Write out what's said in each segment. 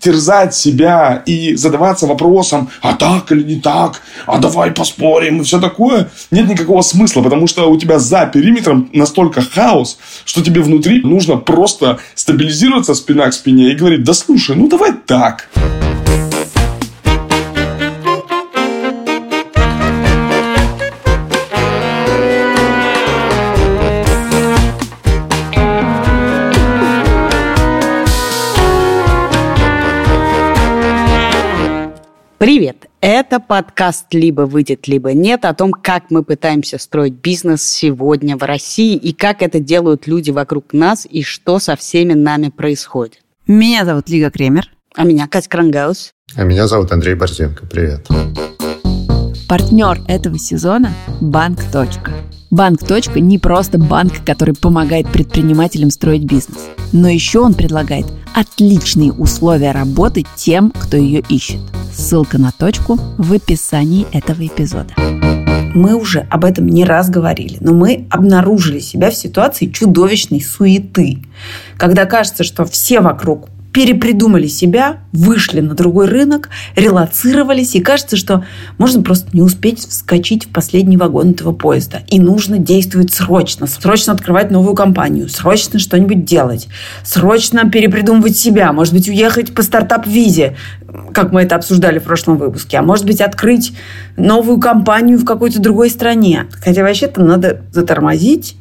терзать себя и задаваться вопросом, а так или не так, а давай поспорим и все такое, нет никакого смысла, потому что у тебя за периметром настолько хаос, что тебе внутри нужно просто стабилизироваться спина к спине и говорить, да слушай, ну давай так. Привет! Это подкаст «Либо выйдет, либо нет» о том, как мы пытаемся строить бизнес сегодня в России и как это делают люди вокруг нас и что со всеми нами происходит. Меня зовут Лига Кремер. А меня Катя Крангаус. А меня зовут Андрей Борзенко. Привет. Партнер этого сезона – Банк. Банк. не просто банк, который помогает предпринимателям строить бизнес, но еще он предлагает отличные условия работы тем, кто ее ищет. Ссылка на точку в описании этого эпизода. Мы уже об этом не раз говорили, но мы обнаружили себя в ситуации чудовищной суеты, когда кажется, что все вокруг перепридумали себя, вышли на другой рынок, релацировались, и кажется, что можно просто не успеть вскочить в последний вагон этого поезда. И нужно действовать срочно. Срочно открывать новую компанию, срочно что-нибудь делать, срочно перепридумывать себя, может быть, уехать по стартап-визе, как мы это обсуждали в прошлом выпуске, а может быть, открыть новую компанию в какой-то другой стране. Хотя вообще-то надо затормозить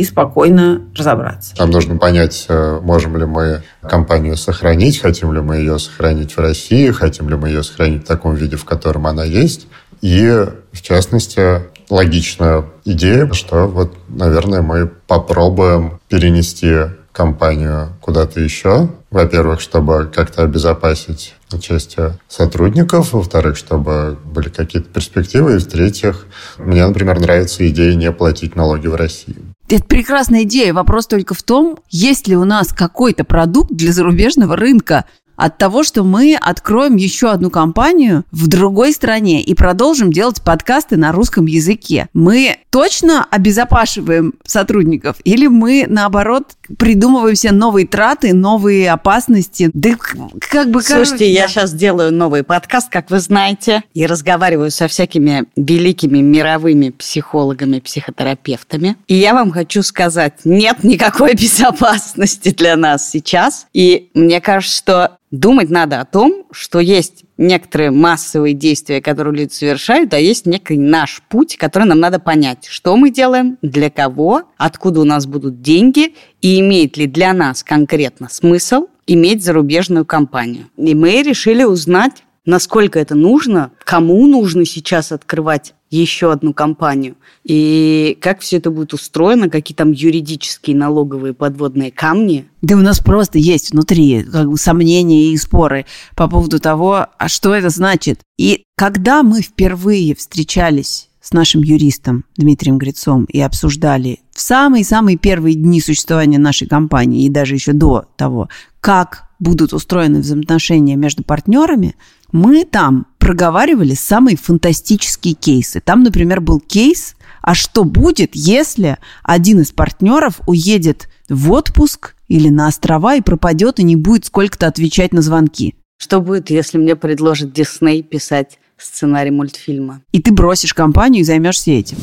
и спокойно разобраться. Нам нужно понять, э, можем ли мы компанию сохранить, хотим ли мы ее сохранить в России, хотим ли мы ее сохранить в таком виде, в котором она есть. И, в частности, логичная идея, что вот, наверное, мы попробуем перенести компанию куда-то еще. Во-первых, чтобы как-то обезопасить участие сотрудников, во-вторых, чтобы были какие-то перспективы, и в-третьих, мне, например, нравится идея не платить налоги в России. Это прекрасная идея. Вопрос только в том, есть ли у нас какой-то продукт для зарубежного рынка, от того, что мы откроем еще одну компанию в другой стране и продолжим делать подкасты на русском языке. Мы точно обезопашиваем сотрудников или мы, наоборот, придумываем все новые траты, новые опасности? Да как бы... Слушайте, короче, я сейчас делаю новый подкаст, как вы знаете, и разговариваю со всякими великими мировыми психологами, психотерапевтами. И я вам хочу сказать, нет никакой безопасности для нас сейчас. И мне кажется, что Думать надо о том, что есть некоторые массовые действия, которые люди совершают, а есть некий наш путь, который нам надо понять, что мы делаем, для кого, откуда у нас будут деньги и имеет ли для нас конкретно смысл иметь зарубежную компанию. И мы решили узнать, насколько это нужно, кому нужно сейчас открывать еще одну компанию. И как все это будет устроено, какие там юридические налоговые подводные камни. Да у нас просто есть внутри как бы, сомнения и споры по поводу того, а что это значит. И когда мы впервые встречались с нашим юристом Дмитрием Грицом и обсуждали в самые-самые первые дни существования нашей компании и даже еще до того, как будут устроены взаимоотношения между партнерами, мы там проговаривали самые фантастические кейсы. Там, например, был кейс, а что будет, если один из партнеров уедет в отпуск или на острова и пропадет и не будет сколько-то отвечать на звонки? Что будет, если мне предложит Дисней писать сценарий мультфильма? И ты бросишь компанию и займешься этим.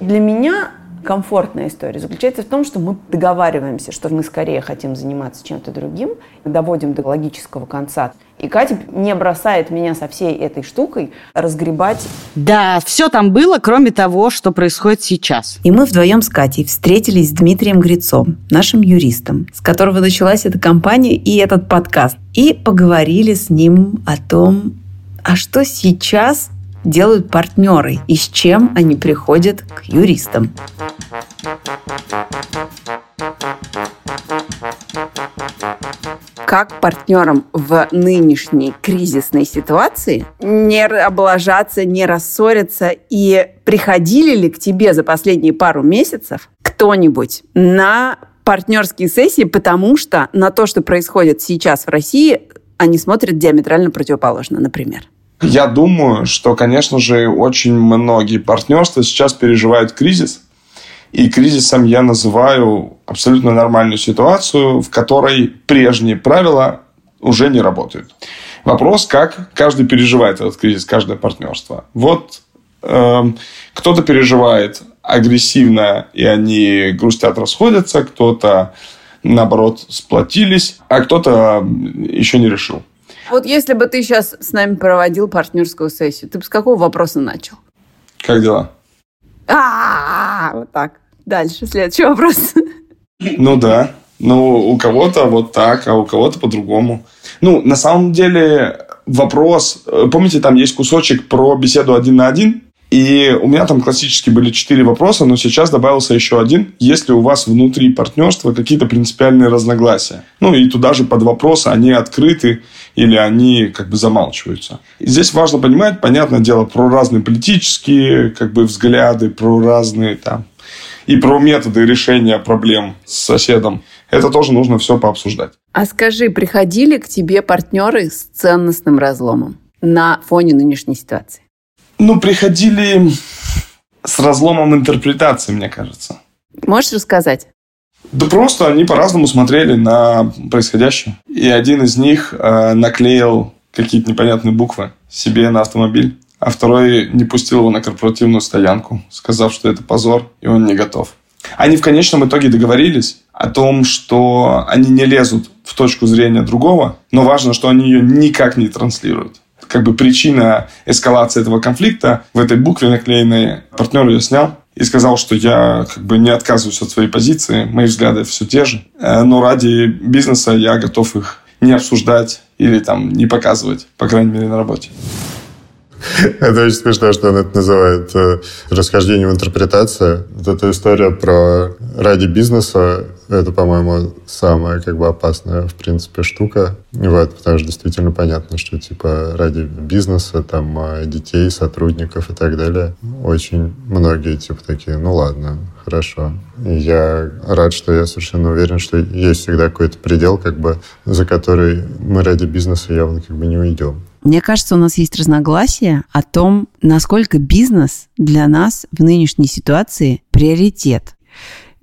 Для меня комфортная история заключается в том, что мы договариваемся, что мы скорее хотим заниматься чем-то другим, доводим до логического конца. И Катя не бросает меня со всей этой штукой разгребать. Да, все там было, кроме того, что происходит сейчас. И мы вдвоем с Катей встретились с Дмитрием Грицом, нашим юристом, с которого началась эта компания и этот подкаст. И поговорили с ним о том, а что сейчас делают партнеры и с чем они приходят к юристам. Как партнерам в нынешней кризисной ситуации не облажаться, не рассориться и приходили ли к тебе за последние пару месяцев кто-нибудь на партнерские сессии, потому что на то, что происходит сейчас в России, они смотрят диаметрально противоположно, например. Я думаю, что, конечно же, очень многие партнерства сейчас переживают кризис. И кризисом я называю абсолютно нормальную ситуацию, в которой прежние правила уже не работают. Вопрос, как каждый переживает этот кризис, каждое партнерство. Вот э, кто-то переживает агрессивно, и они грустят, расходятся, кто-то, наоборот, сплотились, а кто-то еще не решил. Вот если бы ты сейчас с нами проводил партнерскую сессию, ты бы с какого вопроса начал? Как дела? А, вот так. Дальше, следующий вопрос. Ну да. Ну, у кого-то вот так, а у кого-то по-другому. Ну, на самом деле, вопрос... Э, помните, там есть кусочек про беседу один на один? И у меня там классически были четыре вопроса, но сейчас добавился еще один. Есть ли у вас внутри партнерства какие-то принципиальные разногласия? Ну, и туда же под вопрос, они открыты или они как бы замалчиваются. И здесь важно понимать, понятное дело, про разные политические как бы взгляды, про разные там и про методы решения проблем с соседом. Это тоже нужно все пообсуждать. А скажи, приходили к тебе партнеры с ценностным разломом на фоне нынешней ситуации? Ну, приходили с разломом интерпретации, мне кажется. Можешь рассказать? Да просто они по-разному смотрели на происходящее. И один из них э, наклеил какие-то непонятные буквы себе на автомобиль, а второй не пустил его на корпоративную стоянку, сказав, что это позор, и он не готов. Они в конечном итоге договорились о том, что они не лезут в точку зрения другого, но важно, что они ее никак не транслируют как бы причина эскалации этого конфликта в этой букве наклеенной. Партнер ее снял и сказал, что я как бы не отказываюсь от своей позиции, мои взгляды все те же, э, но ради бизнеса я готов их не обсуждать или там не показывать, по крайней мере, на работе. Это очень смешно, что он это называет э, расхождением интерпретации. Вот эта история про ради бизнеса, это, по-моему, самая как бы опасная, в принципе, штука. Вот, потому что действительно понятно, что типа ради бизнеса, там, э, детей, сотрудников и так далее, очень многие типа такие, ну ладно, хорошо. И я рад, что я совершенно уверен, что есть всегда какой-то предел, как бы, за который мы ради бизнеса явно как бы не уйдем. Мне кажется, у нас есть разногласия о том, насколько бизнес для нас в нынешней ситуации приоритет.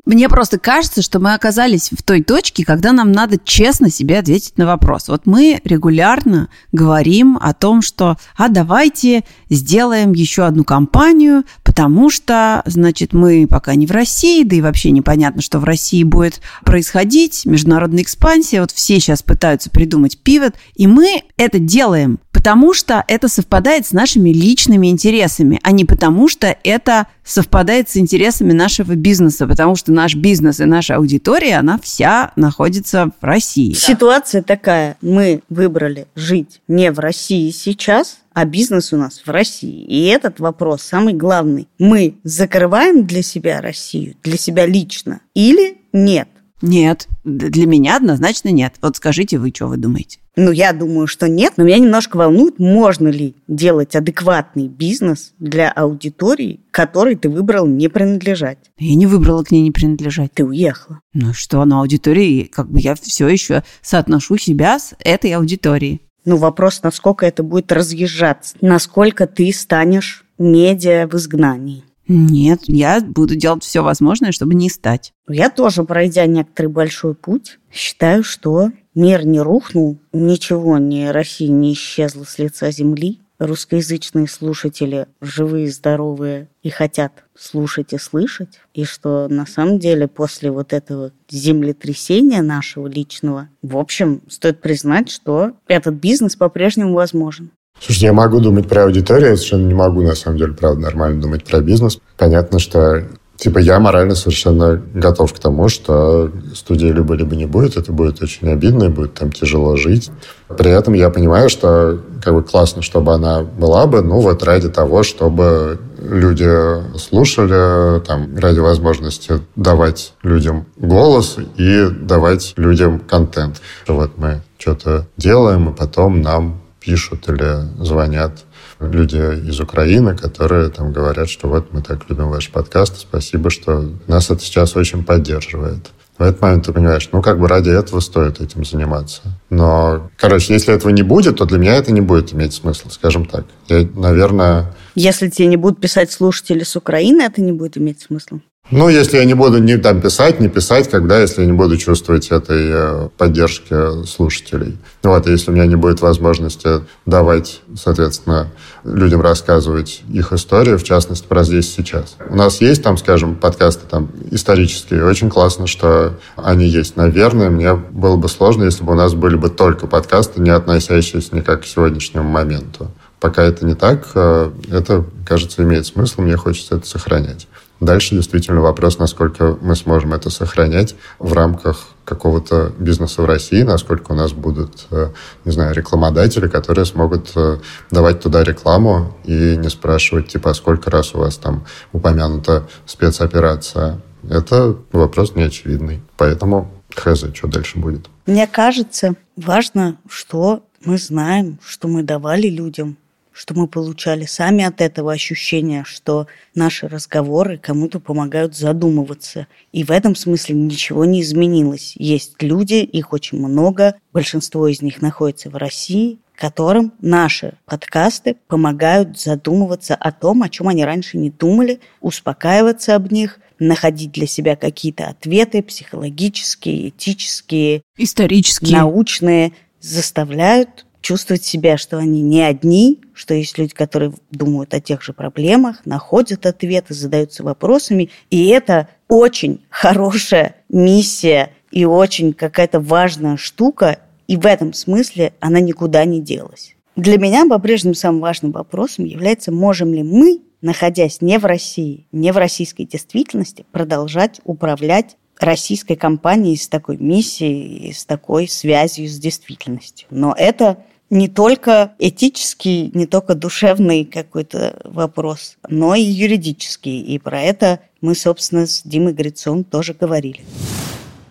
Мне просто кажется, что мы оказались в той точке, когда нам надо честно себе ответить на вопрос. Вот мы регулярно говорим о том, что а давайте сделаем еще одну компанию, потому что, значит, мы пока не в России, да и вообще непонятно, что в России будет происходить, международная экспансия, вот все сейчас пытаются придумать пивот, и мы это делаем потому что это совпадает с нашими личными интересами, а не потому что это совпадает с интересами нашего бизнеса, потому что наш бизнес и наша аудитория, она вся находится в России. Ситуация такая. Мы выбрали жить не в России сейчас, а бизнес у нас в России. И этот вопрос самый главный. Мы закрываем для себя Россию, для себя лично, или нет? Нет, для меня однозначно нет. Вот скажите вы, что вы думаете? Ну, я думаю, что нет, но меня немножко волнует, можно ли делать адекватный бизнес для аудитории, которой ты выбрал не принадлежать. Я не выбрала к ней не принадлежать. Ты уехала. Ну что, на аудитории, как бы я все еще соотношу себя с этой аудиторией. Ну, вопрос, насколько это будет разъезжаться, насколько ты станешь медиа в изгнании. Нет, я буду делать все возможное, чтобы не стать. Я тоже, пройдя некоторый большой путь, считаю, что мир не рухнул, ничего не Россия не исчезла с лица земли. Русскоязычные слушатели живые, здоровые и хотят слушать и слышать. И что на самом деле после вот этого землетрясения нашего личного, в общем, стоит признать, что этот бизнес по-прежнему возможен. Слушай, я могу думать про аудиторию, я совершенно не могу, на самом деле, правда, нормально думать про бизнес. Понятно, что Типа я морально совершенно готов к тому, что студии либо-либо не будет, это будет очень обидно, и будет там тяжело жить. При этом я понимаю, что как бы классно, чтобы она была бы, ну вот ради того, чтобы люди слушали, там, ради возможности давать людям голос и давать людям контент. Вот мы что-то делаем, и потом нам пишут или звонят люди из Украины, которые там говорят, что вот мы так любим ваш подкаст, спасибо, что нас это сейчас очень поддерживает. В этот момент ты понимаешь, ну, как бы ради этого стоит этим заниматься. Но, короче, если этого не будет, то для меня это не будет иметь смысла, скажем так. Я, наверное... Если тебе не будут писать слушатели с Украины, это не будет иметь смысла? Ну, если я не буду ни там писать, не писать, когда, если я не буду чувствовать этой э, поддержки слушателей. Вот, если у меня не будет возможности давать, соответственно, людям рассказывать их историю, в частности, про здесь сейчас. У нас есть там, скажем, подкасты там исторические. Очень классно, что они есть. Наверное, мне было бы сложно, если бы у нас были бы только подкасты, не относящиеся никак к сегодняшнему моменту. Пока это не так, э, это, кажется, имеет смысл, мне хочется это сохранять. Дальше действительно вопрос, насколько мы сможем это сохранять в рамках какого-то бизнеса в России, насколько у нас будут, э, не знаю, рекламодатели, которые смогут э, давать туда рекламу и не спрашивать, типа, а сколько раз у вас там упомянута спецоперация. Это вопрос неочевидный. Поэтому хз, что дальше будет. Мне кажется, важно, что мы знаем, что мы давали людям что мы получали сами от этого ощущения, что наши разговоры кому-то помогают задумываться. И в этом смысле ничего не изменилось. Есть люди, их очень много, большинство из них находится в России, которым наши подкасты помогают задумываться о том, о чем они раньше не думали, успокаиваться об них, находить для себя какие-то ответы психологические, этические, исторические, научные, заставляют чувствовать себя, что они не одни, что есть люди, которые думают о тех же проблемах, находят ответы, задаются вопросами. И это очень хорошая миссия и очень какая-то важная штука. И в этом смысле она никуда не делась. Для меня по-прежнему самым важным вопросом является, можем ли мы, находясь не в России, не в российской действительности, продолжать управлять российской компанией с такой миссией, с такой связью с действительностью. Но это не только этический, не только душевный какой-то вопрос, но и юридический. И про это мы, собственно, с Димой Грицом тоже говорили.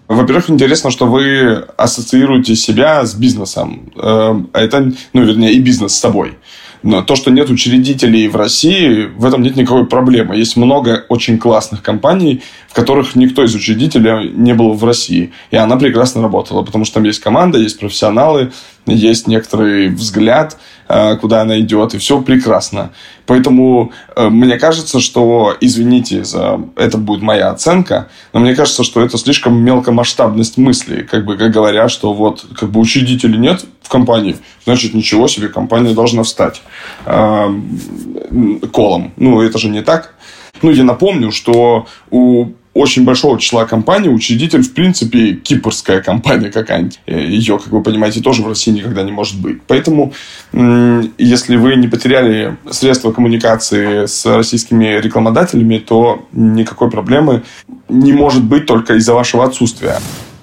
Во-первых, интересно, что вы ассоциируете себя с бизнесом. Эм, это, ну, вернее, и бизнес с собой. Но то, что нет учредителей в России, в этом нет никакой проблемы. Есть много очень классных компаний, в которых никто из учредителей не был в России. И она прекрасно работала, потому что там есть команда, есть профессионалы, есть некоторый взгляд, э, куда она идет, и все прекрасно. Поэтому э, мне кажется, что, извините за это будет моя оценка, но мне кажется, что это слишком мелкомасштабность мысли, как бы как говоря, что вот как бы учредителей нет в компании, значит ничего себе, компания должна встать э, колом. Ну, это же не так. Ну, я напомню, что у очень большого числа компаний учредитель, в принципе, кипрская компания какая-нибудь. Э, Ее, как вы понимаете, тоже в России никогда не может быть. Поэтому, если вы не потеряли средства коммуникации с российскими рекламодателями, то никакой проблемы не может быть только из-за вашего отсутствия.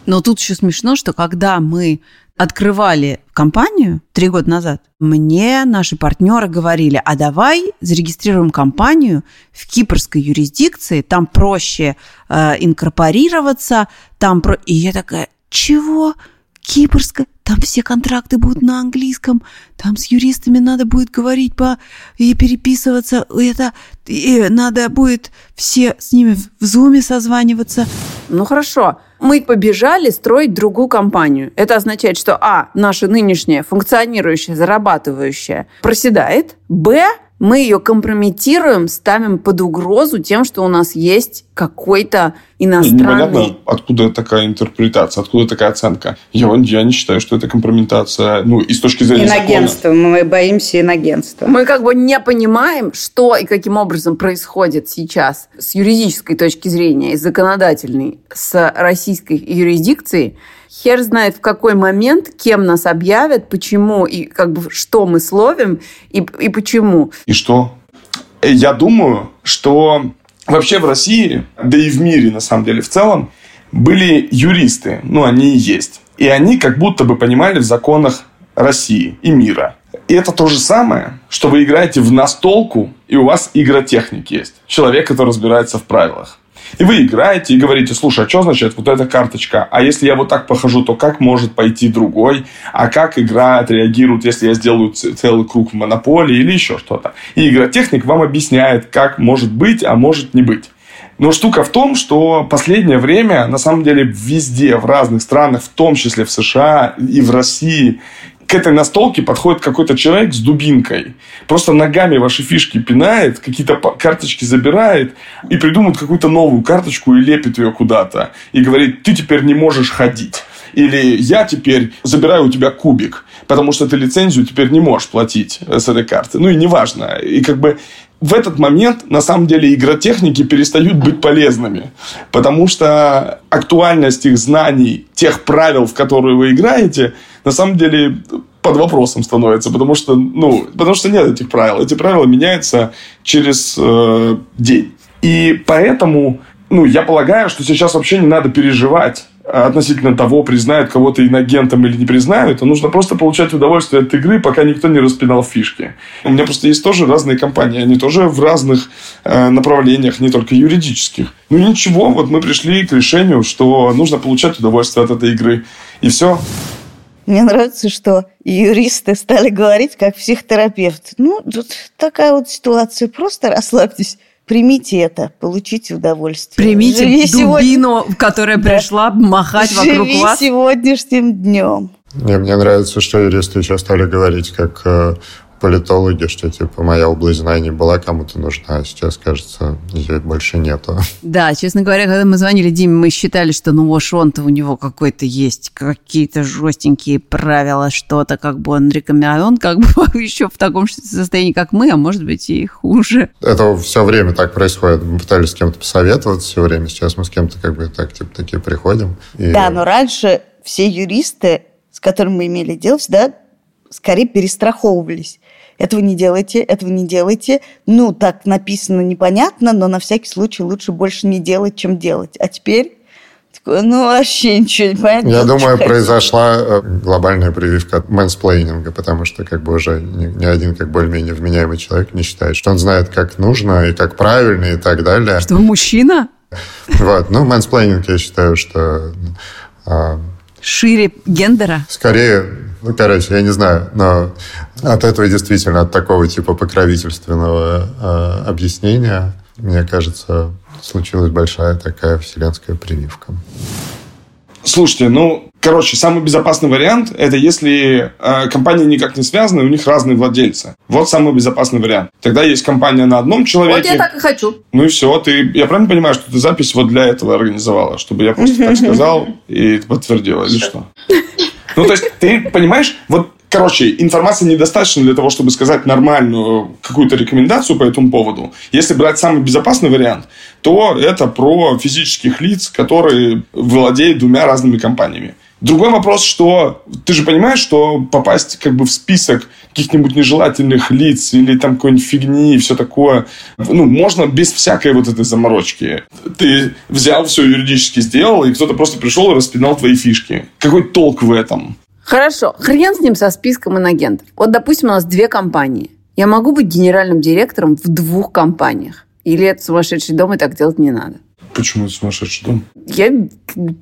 Но тут еще смешно, что когда мы открывали компанию три года назад, мне наши партнеры говорили, а давай зарегистрируем компанию в кипрской юрисдикции, там проще э, инкорпорироваться, там про... И я такая, чего? Кипрская? Там все контракты будут на английском, там с юристами надо будет говорить по и переписываться, это и надо будет все с ними в зуме созваниваться. Ну хорошо, мы побежали строить другую компанию. Это означает, что а, наша нынешняя функционирующая, зарабатывающая проседает, б, мы ее компрометируем, ставим под угрозу тем, что у нас есть какой-то иностранный... Непонятно, откуда такая интерпретация, откуда такая оценка. Я, я не считаю, что это компрометация, ну, и с точки зрения Иногенство. Закона. Мы боимся иногенства. Мы как бы не понимаем, что и каким образом происходит сейчас с юридической точки зрения и законодательной с российской юрисдикцией, хер знает в какой момент, кем нас объявят, почему и как бы что мы словим и, и почему. И что? Я думаю, что вообще в России, да и в мире на самом деле в целом, были юристы, ну они и есть. И они как будто бы понимали в законах России и мира. И это то же самое, что вы играете в настолку, и у вас игротехник есть. Человек, который разбирается в правилах. И вы играете и говорите, слушай, а что значит вот эта карточка? А если я вот так похожу, то как может пойти другой? А как игра отреагирует, если я сделаю целый круг в монополии или еще что-то? И игротехник вам объясняет, как может быть, а может не быть. Но штука в том, что последнее время, на самом деле, везде, в разных странах, в том числе в США и в России, к этой настолке подходит какой-то человек с дубинкой, просто ногами ваши фишки пинает, какие-то карточки забирает и придумывает какую-то новую карточку и лепит ее куда-то. И говорит, ты теперь не можешь ходить. Или я теперь забираю у тебя кубик, потому что ты лицензию теперь не можешь платить с этой карты. Ну и неважно. И как бы в этот момент, на самом деле, игротехники перестают быть полезными. Потому что актуальность их знаний, тех правил, в которые вы играете, на самом деле под вопросом становится, потому что, ну, потому что нет этих правил. Эти правила меняются через э, день. И поэтому, ну, я полагаю, что сейчас вообще не надо переживать относительно того, признают кого-то инагентом или не признают, а нужно просто получать удовольствие от игры, пока никто не распинал фишки. У меня просто есть тоже разные компании, они тоже в разных э, направлениях, не только юридических. Ну ничего, вот мы пришли к решению, что нужно получать удовольствие от этой игры. И все. Мне нравится, что юристы стали говорить как психотерапевт. Ну, тут такая вот ситуация, просто расслабьтесь примите это, получите удовольствие. Примите Живи дубину, сегодня... которая пришла да. махать Живи вокруг вас. сегодняшним днем. Мне, мне нравится, что юристы сейчас стали говорить, как э, политологи, что типа моя область знаний была кому-то нужна, а сейчас, кажется, ее больше нету. Да, честно говоря, когда мы звонили Диме, мы считали, что ну уж он-то у него какой-то есть, какие-то жестенькие правила, что-то, как бы он рекомендует. Он как бы еще в таком состоянии, как мы, а может быть и хуже. Это все время так происходит. Мы пытались с кем-то посоветоваться все время, сейчас мы с кем-то как бы так, типа, такие приходим. И... Да, но раньше все юристы, с которыми мы имели дело, всегда скорее перестраховывались этого не делайте, этого не делайте. Ну, так написано непонятно, но на всякий случай лучше больше не делать, чем делать. А теперь ну, вообще ничего не понятно. Я думаю, произошла э, глобальная прививка от мэнсплейнинга, потому что как бы уже ни, один как более-менее вменяемый человек не считает, что он знает, как нужно и как правильно и так далее. Что, мужчина? Вот, ну, мэнсплейнинг, я считаю, что... А, Шире гендера? Скорее, ну, короче, я не знаю, но от этого действительно, от такого типа покровительственного э, объяснения, мне кажется, случилась большая такая вселенская прививка. Слушайте, ну, короче, самый безопасный вариант – это если э, компании никак не связаны, у них разные владельцы. Вот самый безопасный вариант. Тогда есть компания на одном человеке. Вот я так и хочу. Ну и все. Ты, я правильно понимаю, что ты запись вот для этого организовала? Чтобы я просто так сказал и подтвердила, или что? Ну, то есть, ты понимаешь, вот Короче, информации недостаточно для того, чтобы сказать нормальную какую-то рекомендацию по этому поводу. Если брать самый безопасный вариант, то это про физических лиц, которые владеют двумя разными компаниями. Другой вопрос, что ты же понимаешь, что попасть как бы в список каких-нибудь нежелательных лиц или там какой-нибудь фигни и все такое, ну, можно без всякой вот этой заморочки. Ты взял все юридически сделал, и кто-то просто пришел и распинал твои фишки. Какой толк в этом? Хорошо, хрен с ним со списком инагентов. Вот, допустим, у нас две компании. Я могу быть генеральным директором в двух компаниях. Или это сумасшедший дом, и так делать не надо? Почему это сумасшедший дом? Я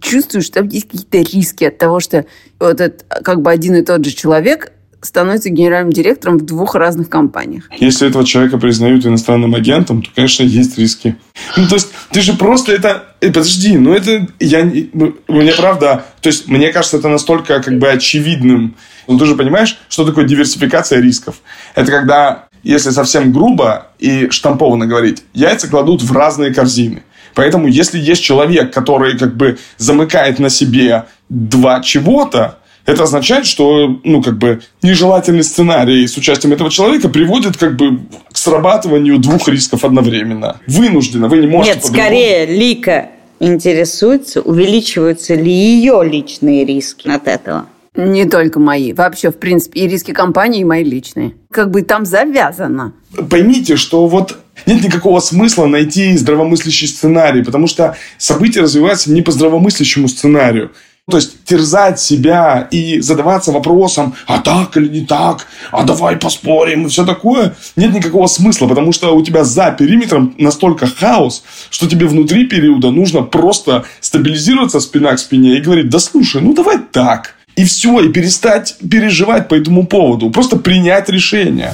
чувствую, что там есть какие-то риски от того, что вот этот как бы один и тот же человек становится генеральным директором в двух разных компаниях. Если этого человека признают иностранным агентом, то, конечно, есть риски. Ну, то есть, ты же просто это... Э, подожди, ну это... Я... Ну, мне правда... То есть, мне кажется, это настолько как бы очевидным. Ну, ты же понимаешь, что такое диверсификация рисков? Это когда, если совсем грубо и штампованно говорить, яйца кладут в разные корзины. Поэтому, если есть человек, который как бы замыкает на себе два чего-то, это означает, что, ну, как бы, нежелательный сценарий с участием этого человека приводит, как бы, к срабатыванию двух рисков одновременно. Вынужденно, вы не можете... Нет, скорее, Лика интересуется, увеличиваются ли ее личные риски от этого. Не только мои. Вообще, в принципе, и риски компании, и мои личные. Как бы там завязано. Поймите, что вот нет никакого смысла найти здравомыслящий сценарий, потому что события развиваются не по здравомыслящему сценарию. То есть терзать себя и задаваться вопросом, а так или не так, а давай поспорим и все такое, нет никакого смысла, потому что у тебя за периметром настолько хаос, что тебе внутри периода нужно просто стабилизироваться спина к спине и говорить, да слушай, ну давай так. И все, и перестать переживать по этому поводу, просто принять решение.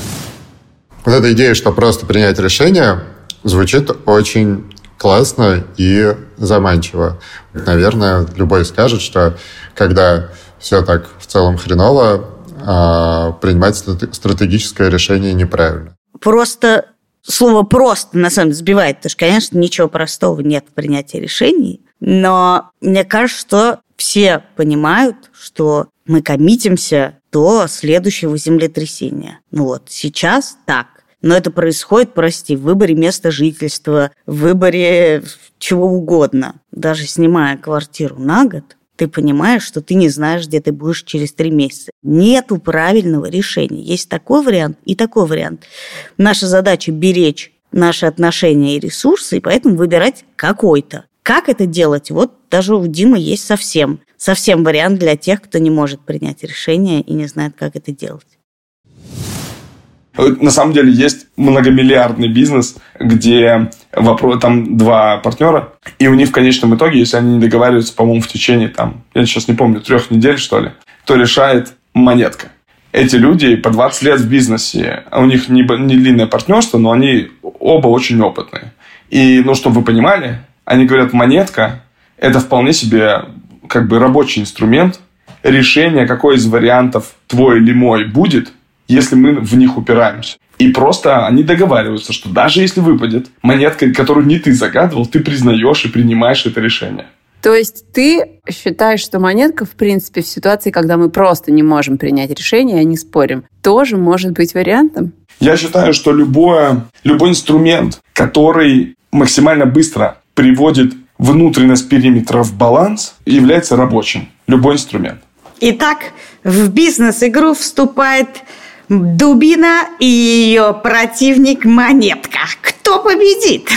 Вот эта идея, что просто принять решение, звучит очень классно и заманчиво. Наверное, любой скажет, что когда все так в целом хреново, а, принимать стратегическое решение неправильно. Просто слово «просто» на самом деле сбивает, потому что, конечно, ничего простого нет в принятии решений, но мне кажется, что все понимают, что мы коммитимся до следующего землетрясения. Ну вот, сейчас так. Но это происходит, прости, в выборе места жительства, в выборе чего угодно. Даже снимая квартиру на год, ты понимаешь, что ты не знаешь, где ты будешь через три месяца. Нету правильного решения. Есть такой вариант и такой вариант. Наша задача – беречь наши отношения и ресурсы, и поэтому выбирать какой-то. Как это делать? Вот даже у Димы есть совсем, совсем вариант для тех, кто не может принять решение и не знает, как это делать. На самом деле есть многомиллиардный бизнес, где вопрос, там два партнера, и у них в конечном итоге, если они не договариваются, по-моему, в течение, там, я сейчас не помню, трех недель, что ли, то решает монетка. Эти люди по 20 лет в бизнесе, у них не, не длинное партнерство, но они оба очень опытные. И, ну, чтобы вы понимали, они говорят, монетка – это вполне себе как бы рабочий инструмент, решение, какой из вариантов твой или мой будет, если мы в них упираемся. И просто они договариваются, что даже если выпадет монетка, которую не ты загадывал, ты признаешь и принимаешь это решение. То есть ты считаешь, что монетка, в принципе, в ситуации, когда мы просто не можем принять решение, а не спорим, тоже может быть вариантом? Я считаю, что любое, любой инструмент, который максимально быстро приводит внутренность периметра в баланс, является рабочим. Любой инструмент. Итак, в бизнес-игру вступает Дубина и ее противник Монетка. Кто победит?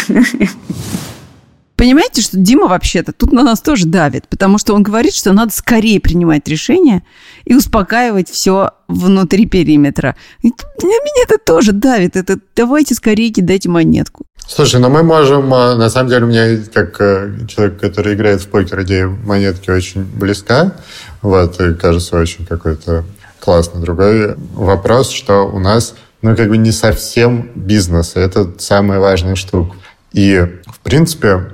Понимаете, что Дима вообще-то тут на нас тоже давит, потому что он говорит, что надо скорее принимать решения и успокаивать все внутри периметра. И меня это тоже давит. Это давайте скорее кидайте монетку. Слушай, ну мы можем, а, на самом деле, у меня как э, человек, который играет в покер, идея монетки очень близка. Вот, и кажется очень какой-то Классно. Другой вопрос, что у нас, ну, как бы не совсем бизнес. Это самая важная штука. И, в принципе,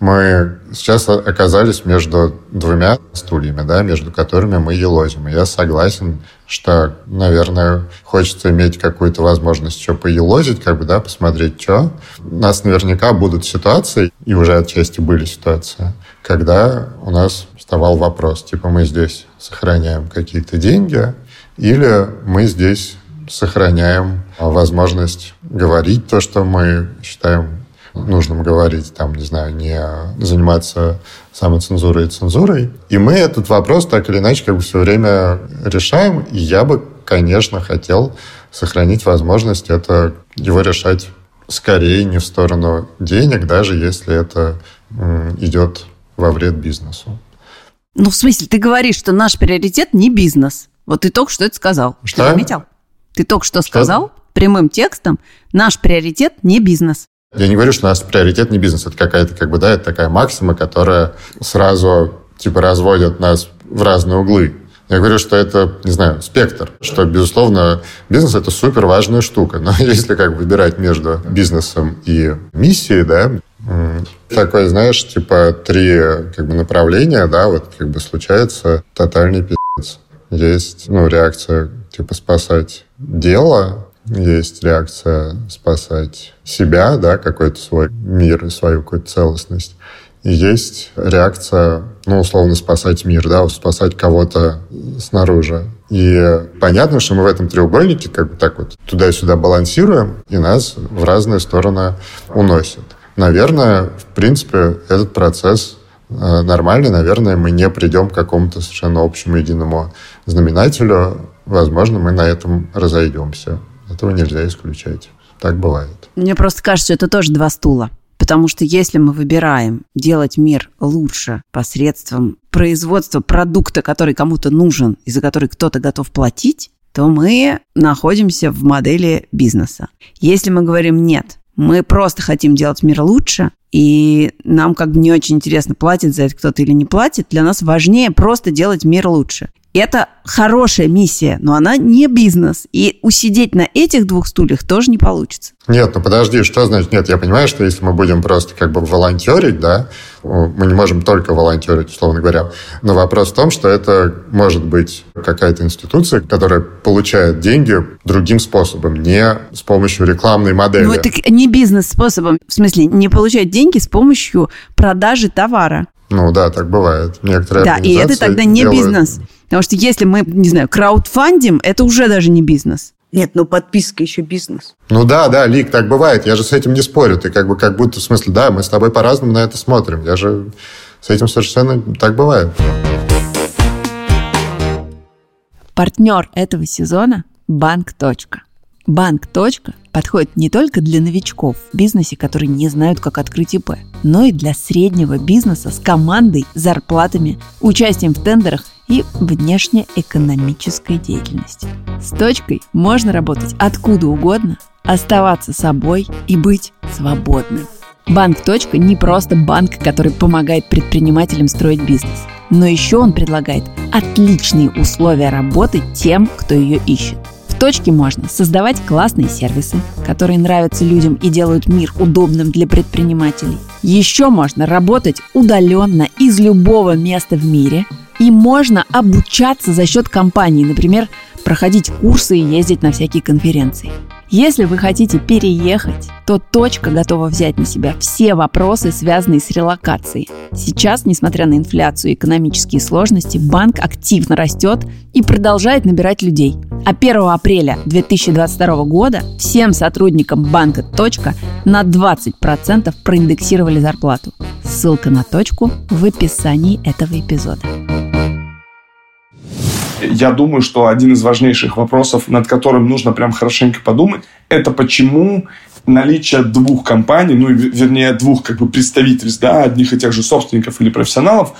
мы сейчас оказались между двумя стульями, да, между которыми мы елозим. Я согласен, что, наверное, хочется иметь какую-то возможность еще поелозить, как бы, да, посмотреть, что. У нас наверняка будут ситуации, и уже отчасти были ситуации, когда у нас вставал вопрос, типа, мы здесь сохраняем какие-то деньги, или мы здесь сохраняем возможность говорить то, что мы считаем нужным говорить, там, не знаю, не заниматься самоцензурой и цензурой. И мы этот вопрос так или иначе как бы все время решаем, и я бы, конечно, хотел сохранить возможность это его решать скорее не в сторону денег, даже если это идет во вред бизнесу. Ну, в смысле, ты говоришь, что наш приоритет не бизнес. Вот ты только что это сказал. Что? Ты заметил? Ты только что, что сказал прямым текстом, наш приоритет не бизнес. Я не говорю, что у нас приоритет не бизнес. Это какая-то, как бы, да, это такая максима, которая сразу, типа, разводит нас в разные углы. Я говорю, что это, не знаю, спектр, что, безусловно, бизнес – это супер важная штука. Но если как выбирать между бизнесом и миссией, да, такое, знаешь, типа три как бы направления, да, вот как бы случается тотальный пиздец. Есть, ну, реакция, типа, спасать дело, есть реакция спасать себя, да, какой-то свой мир и свою какую-то целостность. И есть реакция, ну, условно, спасать мир, да, спасать кого-то снаружи. И понятно, что мы в этом треугольнике как бы так вот туда-сюда балансируем, и нас в разные стороны уносят. Наверное, в принципе, этот процесс э, нормальный. Наверное, мы не придем к какому-то совершенно общему единому знаменателю. Возможно, мы на этом разойдемся. Этого нельзя исключать. Так бывает. Мне просто кажется, что это тоже два стула. Потому что если мы выбираем делать мир лучше посредством производства продукта, который кому-то нужен и за который кто-то готов платить, то мы находимся в модели бизнеса. Если мы говорим нет, мы просто хотим делать мир лучше, и нам как бы не очень интересно, платит за это кто-то или не платит. Для нас важнее просто делать мир лучше. Это хорошая миссия, но она не бизнес. И усидеть на этих двух стульях тоже не получится. Нет, ну подожди, что значит нет? Я понимаю, что если мы будем просто как бы волонтерить, да, мы не можем только волонтерить, условно говоря. Но вопрос в том, что это может быть какая-то институция, которая получает деньги другим способом, не с помощью рекламной модели. Ну, это не бизнес-способом. В смысле, не получать деньги с помощью продажи товара. Ну да, так бывает. Некоторые Да, и это тогда не делают... бизнес. Потому что если мы, не знаю, краудфандим, это уже даже не бизнес. Нет, ну подписка еще бизнес. Ну да, да, Лик, так бывает. Я же с этим не спорю. Ты как бы как будто, в смысле, да, мы с тобой по-разному на это смотрим. Я же с этим совершенно так бывает. Партнер этого сезона – Банк. Банк. Подходит не только для новичков в бизнесе, которые не знают, как открыть ИП, но и для среднего бизнеса с командой, зарплатами, участием в тендерах и внешнеэкономической деятельности. С точкой можно работать откуда угодно, оставаться собой и быть свободным. Банк. не просто банк, который помогает предпринимателям строить бизнес, но еще он предлагает отличные условия работы тем, кто ее ищет – в точке можно создавать классные сервисы, которые нравятся людям и делают мир удобным для предпринимателей. Еще можно работать удаленно из любого места в мире. И можно обучаться за счет компании, например, проходить курсы и ездить на всякие конференции. Если вы хотите переехать, то точка готова взять на себя все вопросы, связанные с релокацией. Сейчас, несмотря на инфляцию и экономические сложности, банк активно растет и продолжает набирать людей. А 1 апреля 2022 года всем сотрудникам банка «Точка» на 20% проиндексировали зарплату. Ссылка на точку в описании этого эпизода. Я думаю, что один из важнейших вопросов, над которым нужно прям хорошенько подумать, это почему наличие двух компаний, ну, вернее, двух как бы представительств, да, одних и тех же собственников или профессионалов,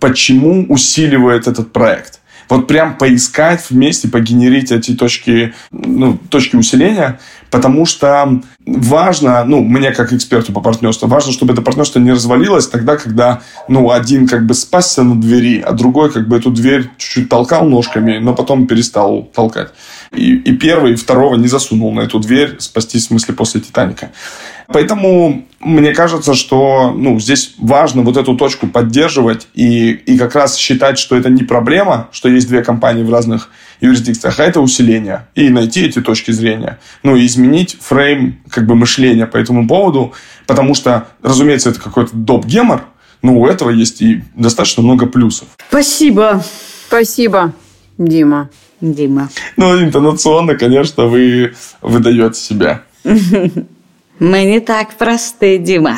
почему усиливает этот проект вот прям поискать вместе, погенерить эти точки, ну, точки усиления, потому что важно, ну, мне как эксперту по партнерству, важно, чтобы это партнерство не развалилось тогда, когда, ну, один как бы спасся на двери, а другой как бы эту дверь чуть-чуть толкал ножками, но потом перестал толкать. И, и первый, и второго не засунул на эту дверь спастись, в смысле, после «Титаника». Поэтому мне кажется, что ну, здесь важно вот эту точку поддерживать и, и как раз считать, что это не проблема, что есть две компании в разных юрисдикциях, а это усиление. И найти эти точки зрения. Ну, и изменить фрейм как бы мышления по этому поводу, потому что, разумеется, это какой-то доп-гемор, но у этого есть и достаточно много плюсов. Спасибо. Спасибо, Дима. Дима. Ну, интонационно, конечно, вы выдаете себя. Мы не так просты, Дима.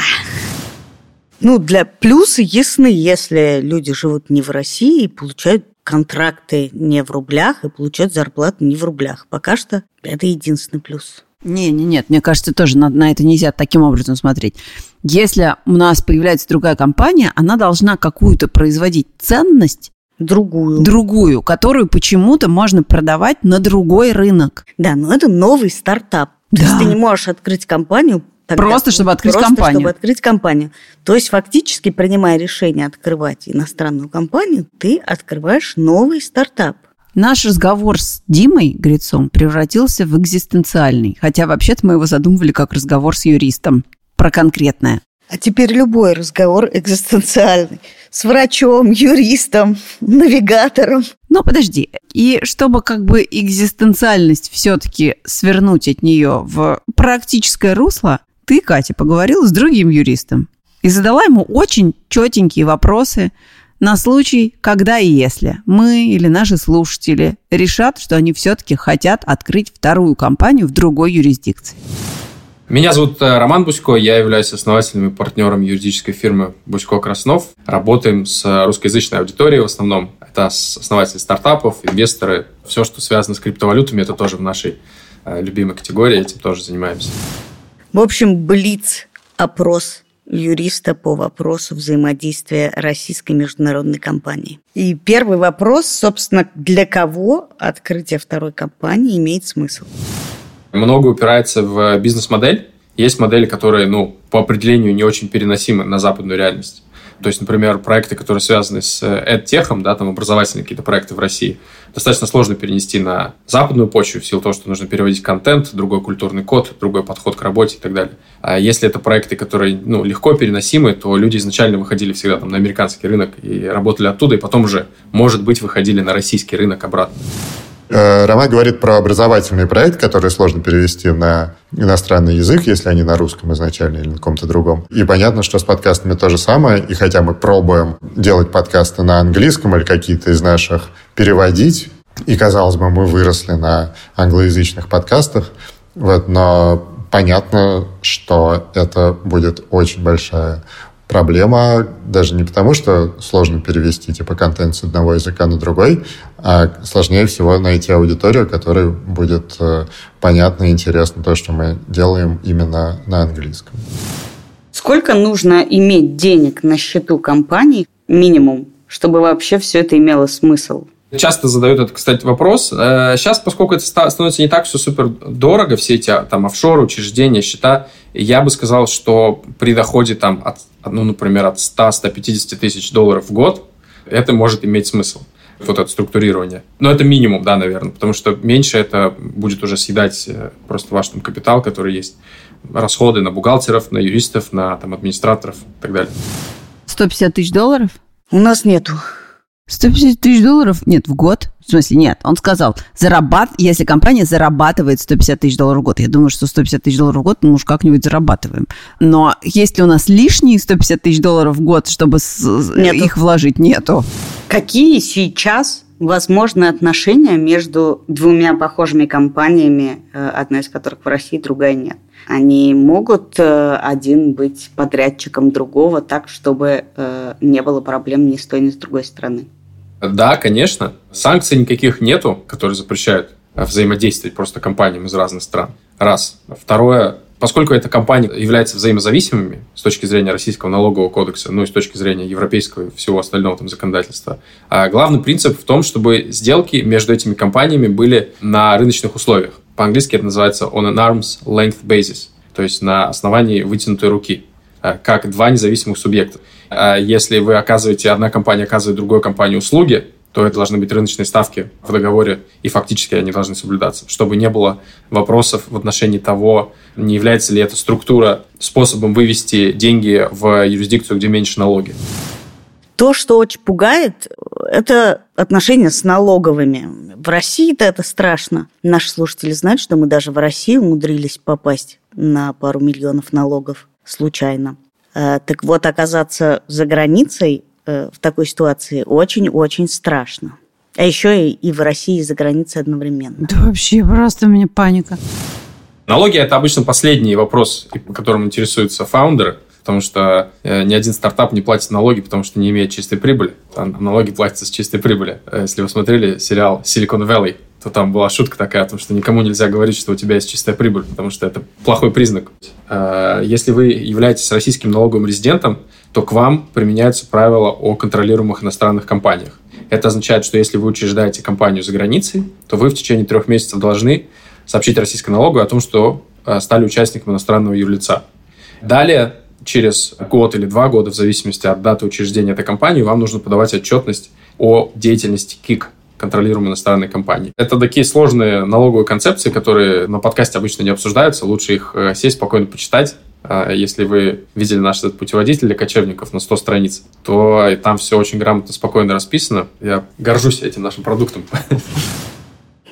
Ну, для плюсы ясны, если люди живут не в России и получают контракты не в рублях и получают зарплату не в рублях. Пока что это единственный плюс. Не, не, нет, мне кажется, тоже на, на это нельзя таким образом смотреть. Если у нас появляется другая компания, она должна какую-то производить ценность, другую. Другую, которую почему-то можно продавать на другой рынок. Да, но это новый стартап. Да. То есть ты не можешь открыть компанию Тогда, просто чтобы открыть просто, компанию. чтобы открыть компанию. То есть фактически, принимая решение открывать иностранную компанию, ты открываешь новый стартап. Наш разговор с Димой Грицом превратился в экзистенциальный, хотя вообще-то мы его задумывали как разговор с юристом про конкретное. А теперь любой разговор экзистенциальный. С врачом, юристом, навигатором. Но подожди. И чтобы как бы экзистенциальность все-таки свернуть от нее в практическое русло, ты, Катя, поговорила с другим юристом и задала ему очень четенькие вопросы на случай, когда и если мы или наши слушатели решат, что они все-таки хотят открыть вторую компанию в другой юрисдикции. Меня зовут э, Роман Бусько, я являюсь основателем и партнером юридической фирмы Бусько Краснов. Работаем с русскоязычной аудиторией в основном. Это основатели стартапов, инвесторы. Все, что связано с криптовалютами, это тоже в нашей э, любимой категории, этим тоже занимаемся. В общем, Блиц опрос юриста по вопросу взаимодействия российской международной компании. И первый вопрос, собственно, для кого открытие второй компании имеет смысл? Много упирается в бизнес-модель. Есть модели, которые, ну, по определению не очень переносимы на западную реальность. То есть, например, проекты, которые связаны с EdTech, да, там образовательные какие-то проекты в России, достаточно сложно перенести на западную почву в силу того, что нужно переводить контент, другой культурный код, другой подход к работе и так далее. А если это проекты, которые ну, легко переносимы, то люди изначально выходили всегда там, на американский рынок и работали оттуда, и потом уже, может быть, выходили на российский рынок обратно. Э, Роман говорит про образовательный проект, который сложно перевести на иностранный язык, если они на русском изначально или на каком-то другом. И понятно, что с подкастами то же самое. И хотя мы пробуем делать подкасты на английском или какие-то из наших переводить, и, казалось бы, мы выросли на англоязычных подкастах, вот, но понятно, что это будет очень большая проблема даже не потому, что сложно перевести типа контент с одного языка на другой, а сложнее всего найти аудиторию, которой будет э, понятно и интересно то, что мы делаем именно на английском. Сколько нужно иметь денег на счету компании, минимум, чтобы вообще все это имело смысл? Часто задают этот, кстати, вопрос. Сейчас, э, поскольку это становится не так все супер дорого, все эти там офшоры, учреждения, счета, я бы сказал, что при доходе там от, ну, например, от 100-150 тысяч долларов в год, это может иметь смысл вот это структурирование. Но это минимум, да, наверное, потому что меньше это будет уже съедать э, просто ваш там капитал, который есть, расходы на бухгалтеров, на юристов, на там администраторов и так далее. 150 тысяч долларов? У нас нету. 150 тысяч долларов? Нет, в год. В смысле, нет. Он сказал, зарабат... если компания зарабатывает 150 тысяч долларов в год, я думаю, что 150 тысяч долларов в год мы уж как-нибудь зарабатываем. Но есть ли у нас лишние 150 тысяч долларов в год, чтобы с... их вложить? Нету. Какие сейчас возможны отношения между двумя похожими компаниями, э, одна из которых в России, другая нет? Они могут э, один быть подрядчиком другого так, чтобы э, не было проблем ни с той, ни с другой стороны? Да, конечно. Санкций никаких нету, которые запрещают взаимодействовать просто компаниям из разных стран. Раз. Второе, поскольку эта компания является взаимозависимыми с точки зрения российского налогового кодекса, ну и с точки зрения европейского и всего остального там законодательства, а главный принцип в том, чтобы сделки между этими компаниями были на рыночных условиях. По-английски это называется on an arm's length basis, то есть на основании вытянутой руки, как два независимых субъекта. А если вы оказываете, одна компания оказывает другой компании услуги, то это должны быть рыночные ставки в договоре, и фактически они должны соблюдаться, чтобы не было вопросов в отношении того, не является ли эта структура способом вывести деньги в юрисдикцию, где меньше налоги. То, что очень пугает, это отношения с налоговыми. В России-то это страшно. Наши слушатели знают, что мы даже в России умудрились попасть на пару миллионов налогов случайно. Э, так вот, оказаться за границей э, в такой ситуации очень-очень страшно. А еще и в России, и за границей одновременно. Да вообще просто у меня паника. Налоги – это обычно последний вопрос, по которому интересуются фаундеры, потому что э, ни один стартап не платит налоги, потому что не имеет чистой прибыли. А налоги платятся с чистой прибыли. Если вы смотрели сериал Silicon Valley, то там была шутка такая о том, что никому нельзя говорить, что у тебя есть чистая прибыль, потому что это плохой признак. А, если вы являетесь российским налоговым резидентом, то к вам применяются правила о контролируемых иностранных компаниях. Это означает, что если вы учреждаете компанию за границей, то вы в течение трех месяцев должны сообщить российской налоговой о том, что стали участником иностранного юрлица. Далее, через год или два года, в зависимости от даты учреждения этой компании, вам нужно подавать отчетность о деятельности КИК, контролируемой иностранной компании. Это такие сложные налоговые концепции, которые на подкасте обычно не обсуждаются. Лучше их э, сесть, спокойно почитать. А если вы видели наш этот путеводитель для кочевников на 100 страниц, то там все очень грамотно, спокойно расписано. Я горжусь этим нашим продуктом.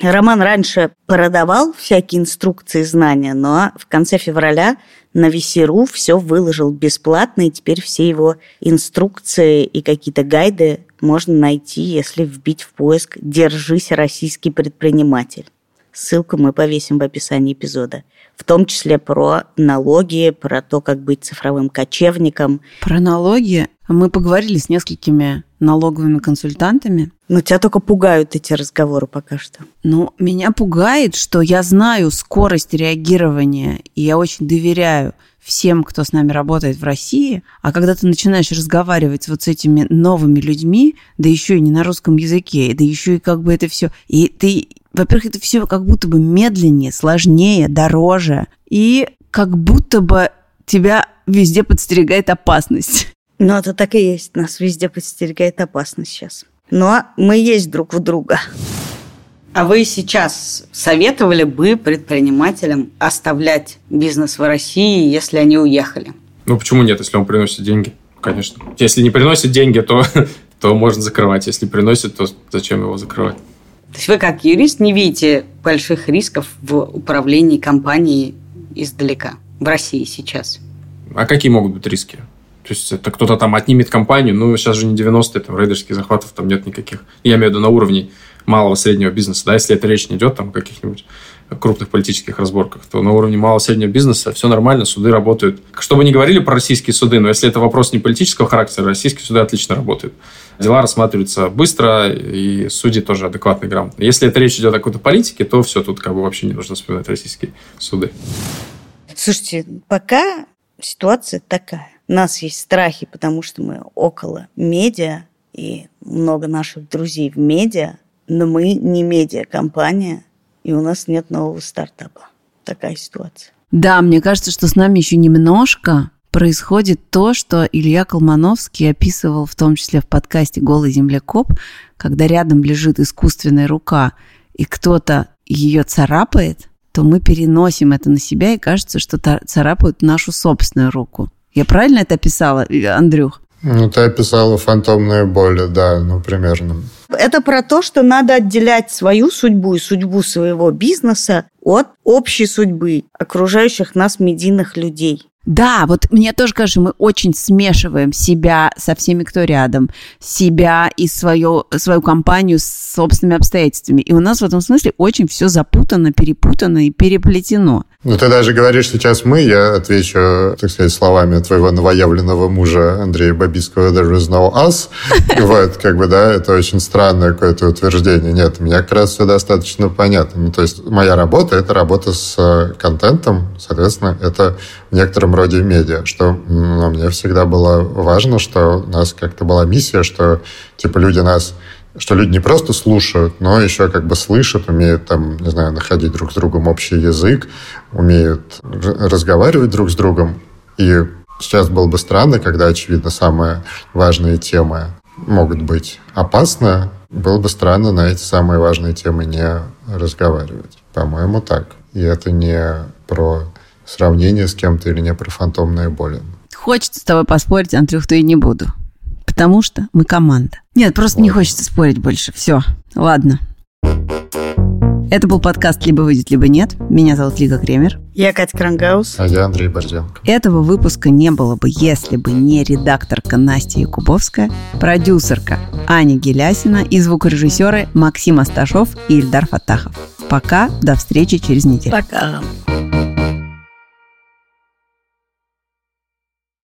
Роман раньше продавал всякие инструкции, знания, но в конце февраля на VC.ru все выложил бесплатно, и теперь все его инструкции и какие-то гайды можно найти, если вбить в поиск «Держись, российский предприниматель». Ссылку мы повесим в описании эпизода. В том числе про налоги, про то, как быть цифровым кочевником. Про налоги мы поговорили с несколькими налоговыми консультантами. Но тебя только пугают эти разговоры пока что. Ну, меня пугает, что я знаю скорость реагирования, и я очень доверяю всем, кто с нами работает в России, а когда ты начинаешь разговаривать вот с этими новыми людьми, да еще и не на русском языке, да еще и как бы это все, и ты, во-первых, это все как будто бы медленнее, сложнее, дороже, и как будто бы тебя везде подстерегает опасность. Ну, это так и есть. Нас везде подстерегает опасность сейчас. Но мы есть друг у друга. А вы сейчас советовали бы предпринимателям оставлять бизнес в России, если они уехали? Ну, почему нет, если он приносит деньги? Конечно. Если не приносит деньги, то, то можно закрывать. Если приносит, то зачем его закрывать? То есть вы как юрист не видите больших рисков в управлении компанией издалека, в России сейчас? А какие могут быть риски? То есть это кто-то там отнимет компанию, ну, сейчас же не 90-е, там, рейдерских захватов там нет никаких. Я имею в виду на уровне малого среднего бизнеса, да, если это речь не идет там о каких-нибудь крупных политических разборках, то на уровне малого среднего бизнеса все нормально, суды работают. Что бы ни говорили про российские суды, но если это вопрос не политического характера, российские суды отлично работают. Дела рассматриваются быстро, и судьи тоже адекватные, грамотные. Если это речь идет о какой-то политике, то все, тут как бы вообще не нужно вспоминать российские суды. Слушайте, пока ситуация такая. У нас есть страхи, потому что мы около медиа, и много наших друзей в медиа, но мы не медиа-компания, и у нас нет нового стартапа. Такая ситуация. Да, мне кажется, что с нами еще немножко происходит то, что Илья Колмановский описывал в том числе в подкасте «Голый землекоп», когда рядом лежит искусственная рука, и кто-то ее царапает, то мы переносим это на себя, и кажется, что царапают нашу собственную руку. Я правильно это описала, Андрюх? Ну, ты описала фантомные боли, да, ну, примерно. Это про то, что надо отделять свою судьбу и судьбу своего бизнеса от общей судьбы окружающих нас медийных людей. Да, вот мне тоже кажется, мы очень смешиваем себя со всеми, кто рядом, себя и свою, свою компанию с собственными обстоятельствами. И у нас в этом смысле очень все запутано, перепутано и переплетено. Ну, ты даже говоришь сейчас «мы», я отвечу, так сказать, словами твоего новоявленного мужа Андрея Бабицкого «There is no us». Вот, как бы, да, это очень странное какое-то утверждение. Нет, у меня как раз все достаточно понятно. Ну, то есть моя работа – это работа с э, контентом, соответственно, это в некотором роде медиа, что ну, мне всегда было важно, что у нас как-то была миссия, что, типа, люди нас что люди не просто слушают, но еще как бы слышат, умеют там, не знаю, находить друг с другом общий язык, умеют разговаривать друг с другом. И сейчас было бы странно, когда, очевидно, самые важные темы могут быть опасны, было бы странно на эти самые важные темы не разговаривать. По-моему, так. И это не про сравнение с кем-то или не про фантомные боли. Хочется с тобой поспорить, Андрюх, то и не буду потому что мы команда. Нет, просто не хочется спорить больше. Все, ладно. Это был подкаст «Либо выйдет, либо нет». Меня зовут Лига Кремер. Я Катя Крангаус. А я Андрей Борзенко. Этого выпуска не было бы, если бы не редакторка Настя Якубовская, продюсерка Аня Гелясина и звукорежиссеры Максим Асташов и Ильдар Фатахов. Пока, до встречи через неделю. Пока.